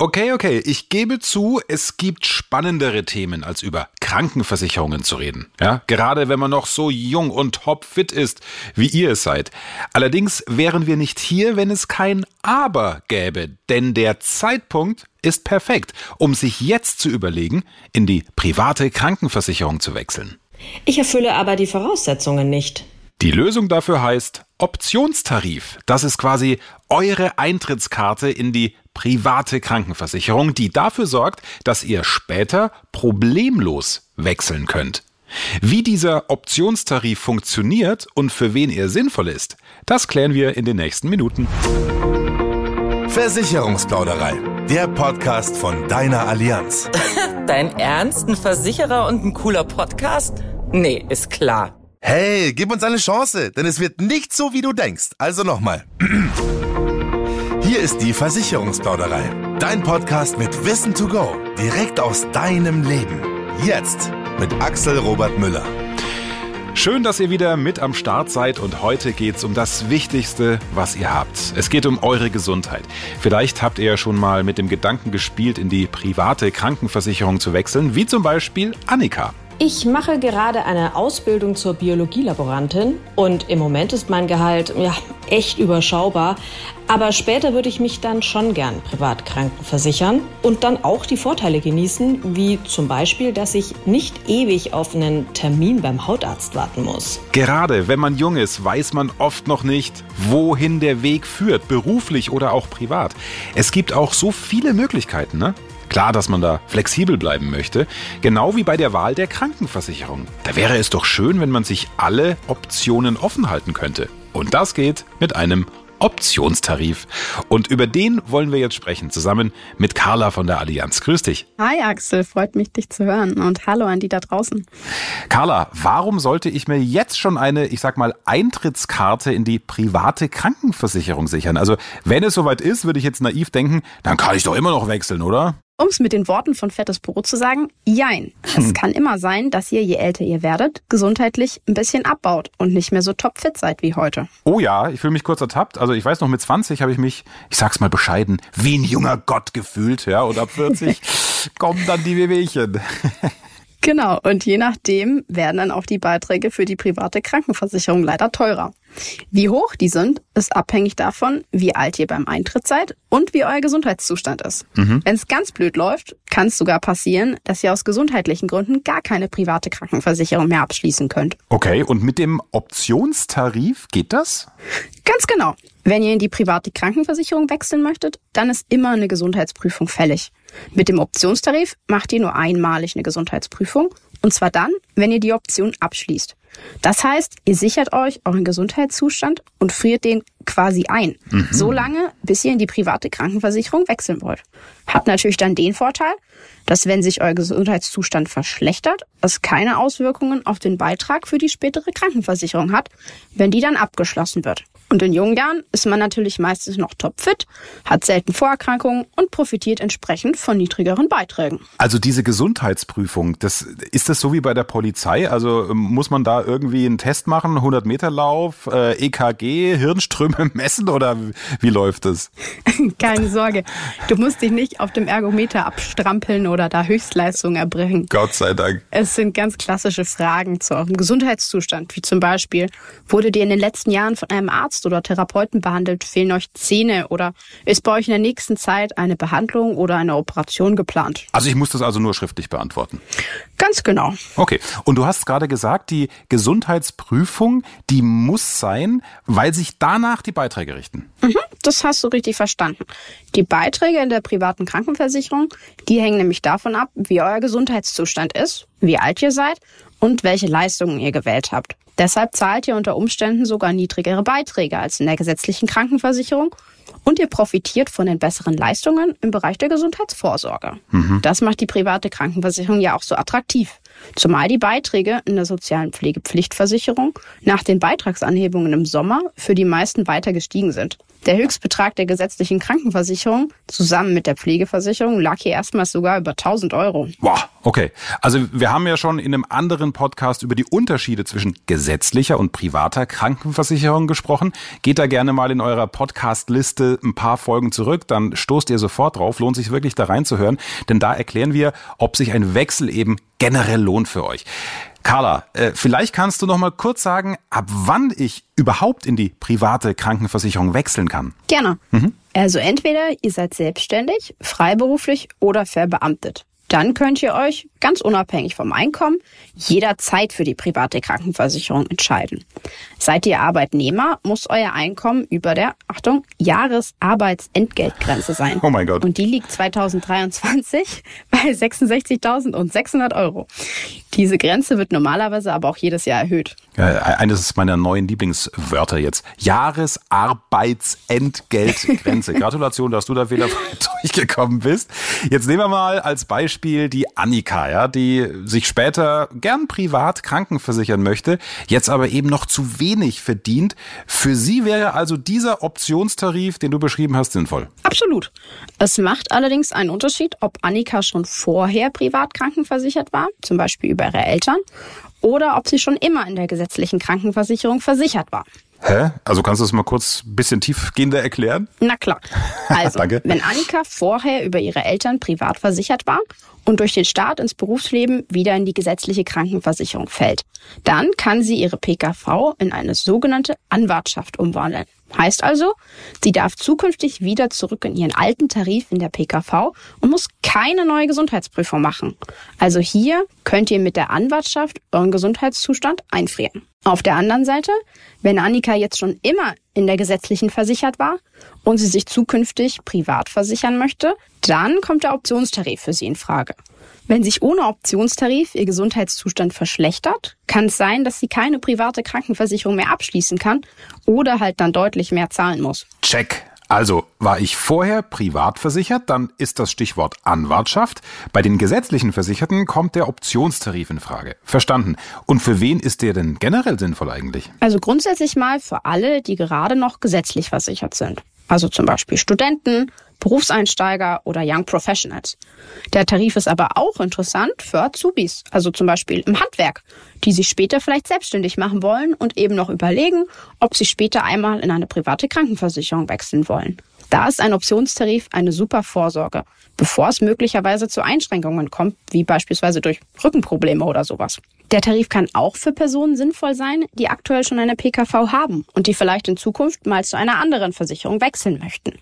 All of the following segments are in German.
Okay, okay, ich gebe zu, es gibt spannendere Themen, als über Krankenversicherungen zu reden. Ja, gerade wenn man noch so jung und topfit ist, wie ihr es seid. Allerdings wären wir nicht hier, wenn es kein Aber gäbe, denn der Zeitpunkt ist perfekt, um sich jetzt zu überlegen, in die private Krankenversicherung zu wechseln. Ich erfülle aber die Voraussetzungen nicht. Die Lösung dafür heißt Optionstarif. Das ist quasi eure Eintrittskarte in die private Krankenversicherung, die dafür sorgt, dass ihr später problemlos wechseln könnt. Wie dieser Optionstarif funktioniert und für wen er sinnvoll ist, das klären wir in den nächsten Minuten. Versicherungsplauderei, der Podcast von deiner Allianz. Dein Ernst? Ein Versicherer und ein cooler Podcast? Nee, ist klar. Hey, gib uns eine Chance, denn es wird nicht so, wie du denkst. Also nochmal. Hier ist die Versicherungsplauderei. Dein Podcast mit Wissen to go. Direkt aus deinem Leben. Jetzt mit Axel Robert Müller. Schön, dass ihr wieder mit am Start seid und heute geht's um das Wichtigste, was ihr habt. Es geht um eure Gesundheit. Vielleicht habt ihr ja schon mal mit dem Gedanken gespielt, in die private Krankenversicherung zu wechseln, wie zum Beispiel Annika. Ich mache gerade eine Ausbildung zur Biologielaborantin und im Moment ist mein Gehalt ja echt überschaubar. Aber später würde ich mich dann schon gern privat krankenversichern und dann auch die Vorteile genießen, wie zum Beispiel, dass ich nicht ewig auf einen Termin beim Hautarzt warten muss. Gerade wenn man jung ist, weiß man oft noch nicht, wohin der Weg führt, beruflich oder auch privat. Es gibt auch so viele Möglichkeiten, ne? Klar, dass man da flexibel bleiben möchte, genau wie bei der Wahl der Krankenversicherung. Da wäre es doch schön, wenn man sich alle Optionen offen halten könnte. Und das geht mit einem Optionstarif. Und über den wollen wir jetzt sprechen, zusammen mit Carla von der Allianz. Grüß dich. Hi Axel, freut mich, dich zu hören. Und hallo an die da draußen. Carla, warum sollte ich mir jetzt schon eine, ich sag mal, Eintrittskarte in die private Krankenversicherung sichern? Also, wenn es soweit ist, würde ich jetzt naiv denken, dann kann ich doch immer noch wechseln, oder? Um es mit den Worten von Fettes Brot zu sagen, jein. Es hm. kann immer sein, dass ihr, je älter ihr werdet, gesundheitlich ein bisschen abbaut und nicht mehr so topfit seid wie heute. Oh ja, ich fühle mich kurz ertappt. Also ich weiß noch, mit 20 habe ich mich, ich sag's mal bescheiden, wie ein junger Gott gefühlt, ja. Und ab 40 kommen dann die Wehwehchen. Genau, und je nachdem werden dann auch die Beiträge für die private Krankenversicherung leider teurer. Wie hoch die sind, ist abhängig davon, wie alt ihr beim Eintritt seid und wie euer Gesundheitszustand ist. Mhm. Wenn es ganz blöd läuft, kann es sogar passieren, dass ihr aus gesundheitlichen Gründen gar keine private Krankenversicherung mehr abschließen könnt. Okay, und mit dem Optionstarif geht das? Ganz genau. Wenn ihr in die private Krankenversicherung wechseln möchtet, dann ist immer eine Gesundheitsprüfung fällig. Mit dem Optionstarif macht ihr nur einmalig eine Gesundheitsprüfung und zwar dann, wenn ihr die Option abschließt. Das heißt, ihr sichert euch euren Gesundheitszustand und friert den quasi ein. Mhm. So lange, bis ihr in die private Krankenversicherung wechseln wollt. Hat natürlich dann den Vorteil, dass wenn sich euer Gesundheitszustand verschlechtert, es keine Auswirkungen auf den Beitrag für die spätere Krankenversicherung hat, wenn die dann abgeschlossen wird. Und in jungen Jahren ist man natürlich meistens noch topfit, hat selten Vorerkrankungen und profitiert entsprechend von niedrigeren Beiträgen. Also diese Gesundheitsprüfung, das, ist das so wie bei der Polizei? Also ähm, muss man da irgendwie einen Test machen, 100 Meter Lauf, äh, EKG, Hirnströme messen oder wie läuft das? Keine Sorge, du musst dich nicht auf dem Ergometer abstrampeln oder da Höchstleistungen erbringen. Gott sei Dank. Es sind ganz klassische Fragen zu eurem Gesundheitszustand, wie zum Beispiel, wurde dir in den letzten Jahren von einem Arzt Arzt oder Therapeuten behandelt, fehlen euch Zähne oder ist bei euch in der nächsten Zeit eine Behandlung oder eine Operation geplant? Also ich muss das also nur schriftlich beantworten. Ganz genau. Okay. Und du hast gerade gesagt, die Gesundheitsprüfung, die muss sein, weil sich danach die Beiträge richten. Mhm, das hast du richtig verstanden. Die Beiträge in der privaten Krankenversicherung, die hängen nämlich davon ab, wie euer Gesundheitszustand ist, wie alt ihr seid und welche Leistungen ihr gewählt habt. Deshalb zahlt ihr unter Umständen sogar niedrigere Beiträge als in der gesetzlichen Krankenversicherung und ihr profitiert von den besseren Leistungen im Bereich der Gesundheitsvorsorge. Mhm. Das macht die private Krankenversicherung ja auch so attraktiv. Zumal die Beiträge in der sozialen Pflegepflichtversicherung nach den Beitragsanhebungen im Sommer für die meisten weiter gestiegen sind. Der Höchstbetrag der gesetzlichen Krankenversicherung zusammen mit der Pflegeversicherung lag hier erstmals sogar über 1000 Euro. Wow, okay. Also wir haben ja schon in einem anderen Podcast über die Unterschiede zwischen gesetzlicher und privater Krankenversicherung gesprochen. Geht da gerne mal in eurer Podcast-Liste ein paar Folgen zurück, dann stoßt ihr sofort drauf. Lohnt sich wirklich da reinzuhören, denn da erklären wir, ob sich ein Wechsel eben generell lohnt für euch. Carla, äh, vielleicht kannst du noch mal kurz sagen, ab wann ich überhaupt in die private Krankenversicherung wechseln kann. Gerne. Mhm. Also entweder ihr seid selbstständig, freiberuflich oder verbeamtet. Dann könnt ihr euch ganz unabhängig vom Einkommen jederzeit für die private Krankenversicherung entscheiden. Seid ihr Arbeitnehmer, muss euer Einkommen über der, Achtung, Jahresarbeitsentgeltgrenze sein. Oh mein Gott. Und die liegt 2023 bei 66.600 Euro. Diese Grenze wird normalerweise aber auch jedes Jahr erhöht. Eines meiner neuen Lieblingswörter jetzt. Jahresarbeitsentgeltgrenze. Gratulation, dass du da wieder durchgekommen bist. Jetzt nehmen wir mal als Beispiel die Annika, ja, die sich später gern privat krankenversichern möchte, jetzt aber eben noch zu wenig verdient. Für sie wäre also dieser Optionstarif, den du beschrieben hast, sinnvoll. Absolut. Es macht allerdings einen Unterschied, ob Annika schon vorher privat krankenversichert war, zum Beispiel über ihre Eltern, oder ob sie schon immer in der gesetzlichen Krankenversicherung versichert war. Hä? Also kannst du das mal kurz ein bisschen tiefgehender erklären? Na klar. Also, wenn Annika vorher über ihre Eltern privat versichert war und durch den Start ins Berufsleben wieder in die gesetzliche Krankenversicherung fällt, dann kann sie ihre PKV in eine sogenannte Anwartschaft umwandeln. Heißt also, sie darf zukünftig wieder zurück in ihren alten Tarif in der PKV und muss keine neue Gesundheitsprüfung machen. Also hier könnt ihr mit der Anwartschaft euren Gesundheitszustand einfrieren. Auf der anderen Seite, wenn Annika jetzt schon immer in der gesetzlichen versichert war und sie sich zukünftig privat versichern möchte, dann kommt der Optionstarif für sie in Frage. Wenn sich ohne Optionstarif ihr Gesundheitszustand verschlechtert, kann es sein, dass sie keine private Krankenversicherung mehr abschließen kann oder halt dann deutlich mehr zahlen muss. Check. Also war ich vorher privat versichert, dann ist das Stichwort Anwartschaft. Bei den gesetzlichen Versicherten kommt der Optionstarif in Frage. Verstanden. Und für wen ist der denn generell sinnvoll eigentlich? Also grundsätzlich mal für alle, die gerade noch gesetzlich versichert sind. Also zum Beispiel Studenten, Berufseinsteiger oder Young Professionals. Der Tarif ist aber auch interessant für Azubis, also zum Beispiel im Handwerk, die sich später vielleicht selbstständig machen wollen und eben noch überlegen, ob sie später einmal in eine private Krankenversicherung wechseln wollen. Da ist ein Optionstarif eine super Vorsorge, bevor es möglicherweise zu Einschränkungen kommt, wie beispielsweise durch Rückenprobleme oder sowas. Der Tarif kann auch für Personen sinnvoll sein, die aktuell schon eine PKV haben und die vielleicht in Zukunft mal zu einer anderen Versicherung wechseln möchten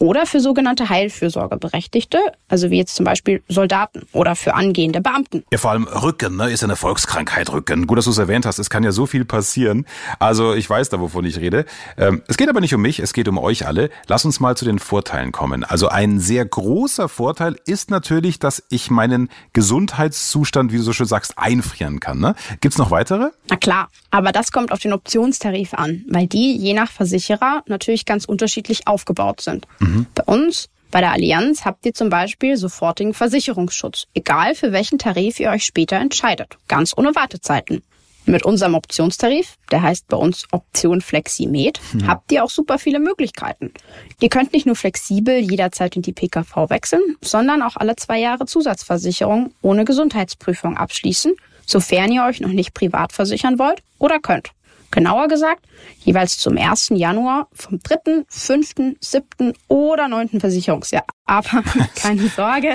oder für sogenannte Heilfürsorgeberechtigte, also wie jetzt zum Beispiel Soldaten oder für angehende Beamten. Ja, vor allem Rücken, ne, ist eine Volkskrankheit, Rücken. Gut, dass du es erwähnt hast, es kann ja so viel passieren. Also ich weiß da, wovon ich rede. Ähm, es geht aber nicht um mich, es geht um euch alle. Lass uns mal zu den Vorteilen kommen. Also ein sehr großer Vorteil ist natürlich, dass ich meinen Gesundheitszustand, wie du so schön sagst, einfrieren kann. Ne? Gibt's noch weitere? Na klar, aber das kommt auf den Optionstarif an, weil die je nach Versicherer natürlich ganz unterschiedlich aufgebaut sind. Mhm. Mhm. Bei uns, bei der Allianz, habt ihr zum Beispiel sofortigen Versicherungsschutz, egal für welchen Tarif ihr euch später entscheidet, ganz ohne Wartezeiten. Mit unserem Optionstarif, der heißt bei uns Option Fleximed, mhm. habt ihr auch super viele Möglichkeiten. Ihr könnt nicht nur flexibel jederzeit in die PKV wechseln, sondern auch alle zwei Jahre Zusatzversicherung ohne Gesundheitsprüfung abschließen, sofern ihr euch noch nicht privat versichern wollt oder könnt. Genauer gesagt, jeweils zum 1. Januar vom 3., 5., 7. oder 9. Versicherungsjahr. Aber keine Sorge,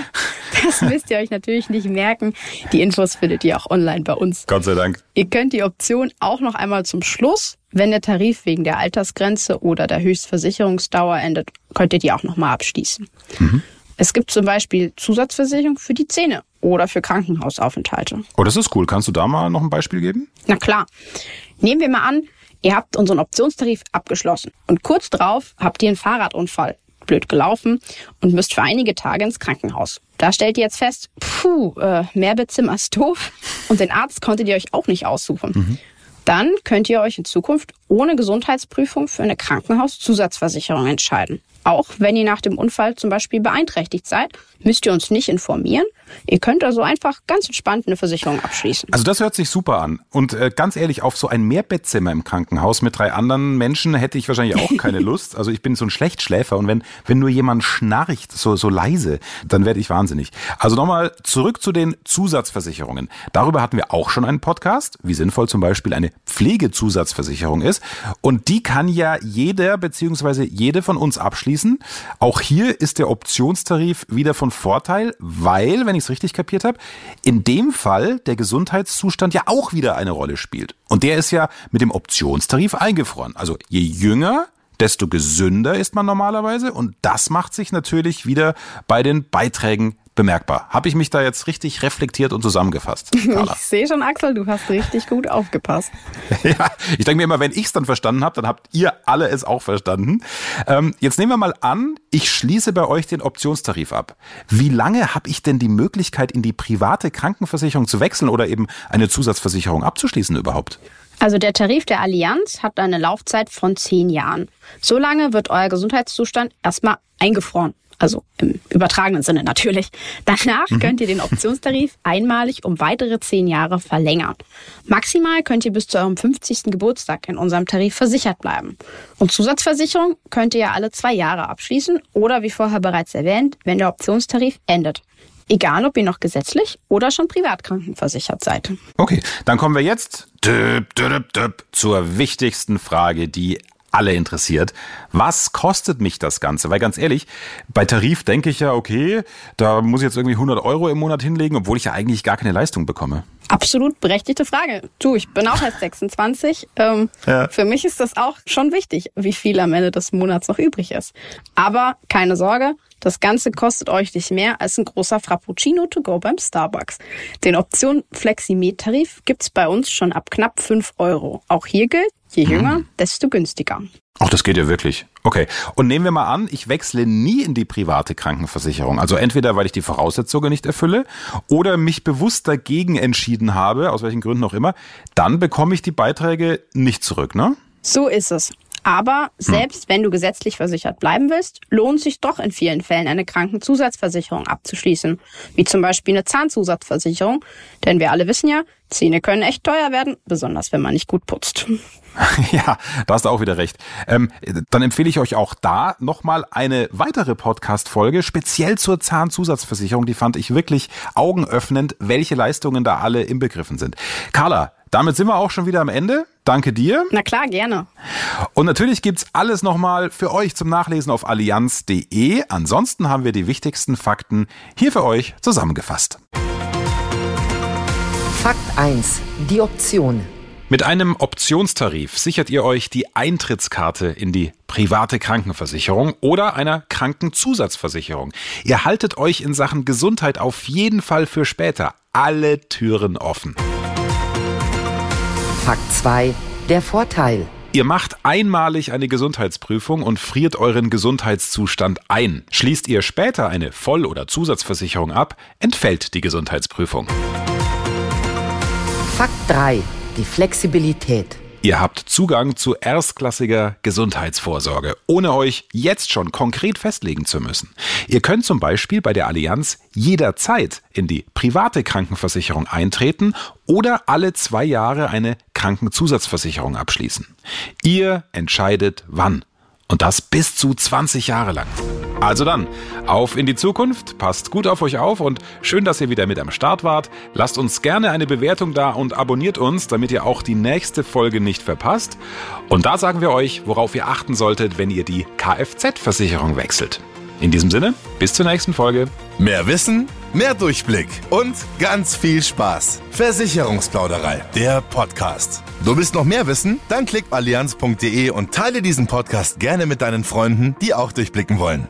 das müsst ihr euch natürlich nicht merken. Die Infos findet ihr auch online bei uns. Gott sei Dank. Ihr könnt die Option auch noch einmal zum Schluss, wenn der Tarif wegen der Altersgrenze oder der Höchstversicherungsdauer endet, könnt ihr die auch nochmal abschließen. Mhm. Es gibt zum Beispiel Zusatzversicherung für die Zähne oder für Krankenhausaufenthalte. Oh, das ist cool. Kannst du da mal noch ein Beispiel geben? Na klar. Nehmen wir mal an, ihr habt unseren Optionstarif abgeschlossen und kurz drauf habt ihr einen Fahrradunfall, blöd gelaufen und müsst für einige Tage ins Krankenhaus. Da stellt ihr jetzt fest, puh, äh, Mehrbettzimmer ist doof und den Arzt konntet ihr euch auch nicht aussuchen. Mhm. Dann könnt ihr euch in Zukunft ohne Gesundheitsprüfung für eine Krankenhauszusatzversicherung entscheiden. Auch wenn ihr nach dem Unfall zum Beispiel beeinträchtigt seid, müsst ihr uns nicht informieren. Ihr könnt also einfach ganz entspannt eine Versicherung abschließen. Also das hört sich super an. Und äh, ganz ehrlich, auf so ein Mehrbettzimmer im Krankenhaus mit drei anderen Menschen hätte ich wahrscheinlich auch keine Lust. Also ich bin so ein Schlechtschläfer und wenn, wenn nur jemand schnarcht, so, so leise, dann werde ich wahnsinnig. Also nochmal zurück zu den Zusatzversicherungen. Darüber hatten wir auch schon einen Podcast, wie sinnvoll zum Beispiel eine Pflegezusatzversicherung ist. Und die kann ja jeder beziehungsweise jede von uns abschließen abschließen. Auch hier ist der Optionstarif wieder von Vorteil, weil, wenn ich es richtig kapiert habe, in dem Fall der Gesundheitszustand ja auch wieder eine Rolle spielt. Und der ist ja mit dem Optionstarif eingefroren. Also je jünger, desto gesünder ist man normalerweise und das macht sich natürlich wieder bei den Beiträgen bemerkbar. Habe ich mich da jetzt richtig reflektiert und zusammengefasst? Carla? Ich sehe schon, Axel, du hast richtig gut aufgepasst. ja, ich denke mir immer, wenn ich es dann verstanden habe, dann habt ihr alle es auch verstanden. Ähm, jetzt nehmen wir mal an, ich schließe bei euch den Optionstarif ab. Wie lange habe ich denn die Möglichkeit, in die private Krankenversicherung zu wechseln oder eben eine Zusatzversicherung abzuschließen überhaupt? Also der Tarif der Allianz hat eine Laufzeit von zehn Jahren. So lange wird euer Gesundheitszustand erstmal eingefroren. Also im übertragenen Sinne natürlich. Danach mhm. könnt ihr den Optionstarif einmalig um weitere zehn Jahre verlängern. Maximal könnt ihr bis zu eurem 50. Geburtstag in unserem Tarif versichert bleiben. Und Zusatzversicherung könnt ihr ja alle zwei Jahre abschließen oder wie vorher bereits erwähnt, wenn der Optionstarif endet. Egal, ob ihr noch gesetzlich oder schon privat krankenversichert seid. Okay, dann kommen wir jetzt zur wichtigsten Frage, die alle interessiert. Was kostet mich das Ganze? Weil ganz ehrlich, bei Tarif denke ich ja, okay, da muss ich jetzt irgendwie 100 Euro im Monat hinlegen, obwohl ich ja eigentlich gar keine Leistung bekomme. Absolut berechtigte Frage. Du, ich bin auch erst 26. Ähm, ja. Für mich ist das auch schon wichtig, wie viel am Ende des Monats noch übrig ist. Aber keine Sorge, das Ganze kostet euch nicht mehr als ein großer Frappuccino to go beim Starbucks. Den Option Fleximet-Tarif gibt's bei uns schon ab knapp 5 Euro. Auch hier gilt, je hm. jünger, desto günstiger. Ach, das geht ja wirklich. Okay. Und nehmen wir mal an, ich wechsle nie in die private Krankenversicherung. Also entweder, weil ich die Voraussetzungen nicht erfülle oder mich bewusst dagegen entschieden habe, aus welchen Gründen auch immer, dann bekomme ich die Beiträge nicht zurück, ne? So ist es. Aber selbst hm. wenn du gesetzlich versichert bleiben willst, lohnt sich doch in vielen Fällen eine Krankenzusatzversicherung abzuschließen. Wie zum Beispiel eine Zahnzusatzversicherung. Denn wir alle wissen ja, Zähne können echt teuer werden, besonders wenn man nicht gut putzt. Ja, da hast du auch wieder recht. Ähm, dann empfehle ich euch auch da nochmal eine weitere Podcast-Folge, speziell zur Zahnzusatzversicherung. Die fand ich wirklich augenöffnend, welche Leistungen da alle inbegriffen sind. Carla, damit sind wir auch schon wieder am Ende. Danke dir. Na klar, gerne. Und natürlich gibt's alles nochmal für euch zum Nachlesen auf allianz.de. Ansonsten haben wir die wichtigsten Fakten hier für euch zusammengefasst. Fakt 1. Die Option. Mit einem Optionstarif sichert ihr euch die Eintrittskarte in die private Krankenversicherung oder einer Krankenzusatzversicherung. Ihr haltet euch in Sachen Gesundheit auf jeden Fall für später alle Türen offen. Fakt 2. Der Vorteil. Ihr macht einmalig eine Gesundheitsprüfung und friert euren Gesundheitszustand ein. Schließt ihr später eine Voll- oder Zusatzversicherung ab, entfällt die Gesundheitsprüfung. Fakt 3. Die Flexibilität. Ihr habt Zugang zu erstklassiger Gesundheitsvorsorge, ohne euch jetzt schon konkret festlegen zu müssen. Ihr könnt zum Beispiel bei der Allianz jederzeit in die private Krankenversicherung eintreten oder alle zwei Jahre eine Krankenzusatzversicherung abschließen. Ihr entscheidet wann. Und das bis zu 20 Jahre lang. Also dann, auf in die Zukunft, passt gut auf euch auf und schön, dass ihr wieder mit am Start wart. Lasst uns gerne eine Bewertung da und abonniert uns, damit ihr auch die nächste Folge nicht verpasst. Und da sagen wir euch, worauf ihr achten solltet, wenn ihr die Kfz-Versicherung wechselt. In diesem Sinne, bis zur nächsten Folge. Mehr Wissen, mehr Durchblick und ganz viel Spaß. Versicherungsplauderei, der Podcast. Du willst noch mehr wissen? Dann klick allianz.de und teile diesen Podcast gerne mit deinen Freunden, die auch durchblicken wollen.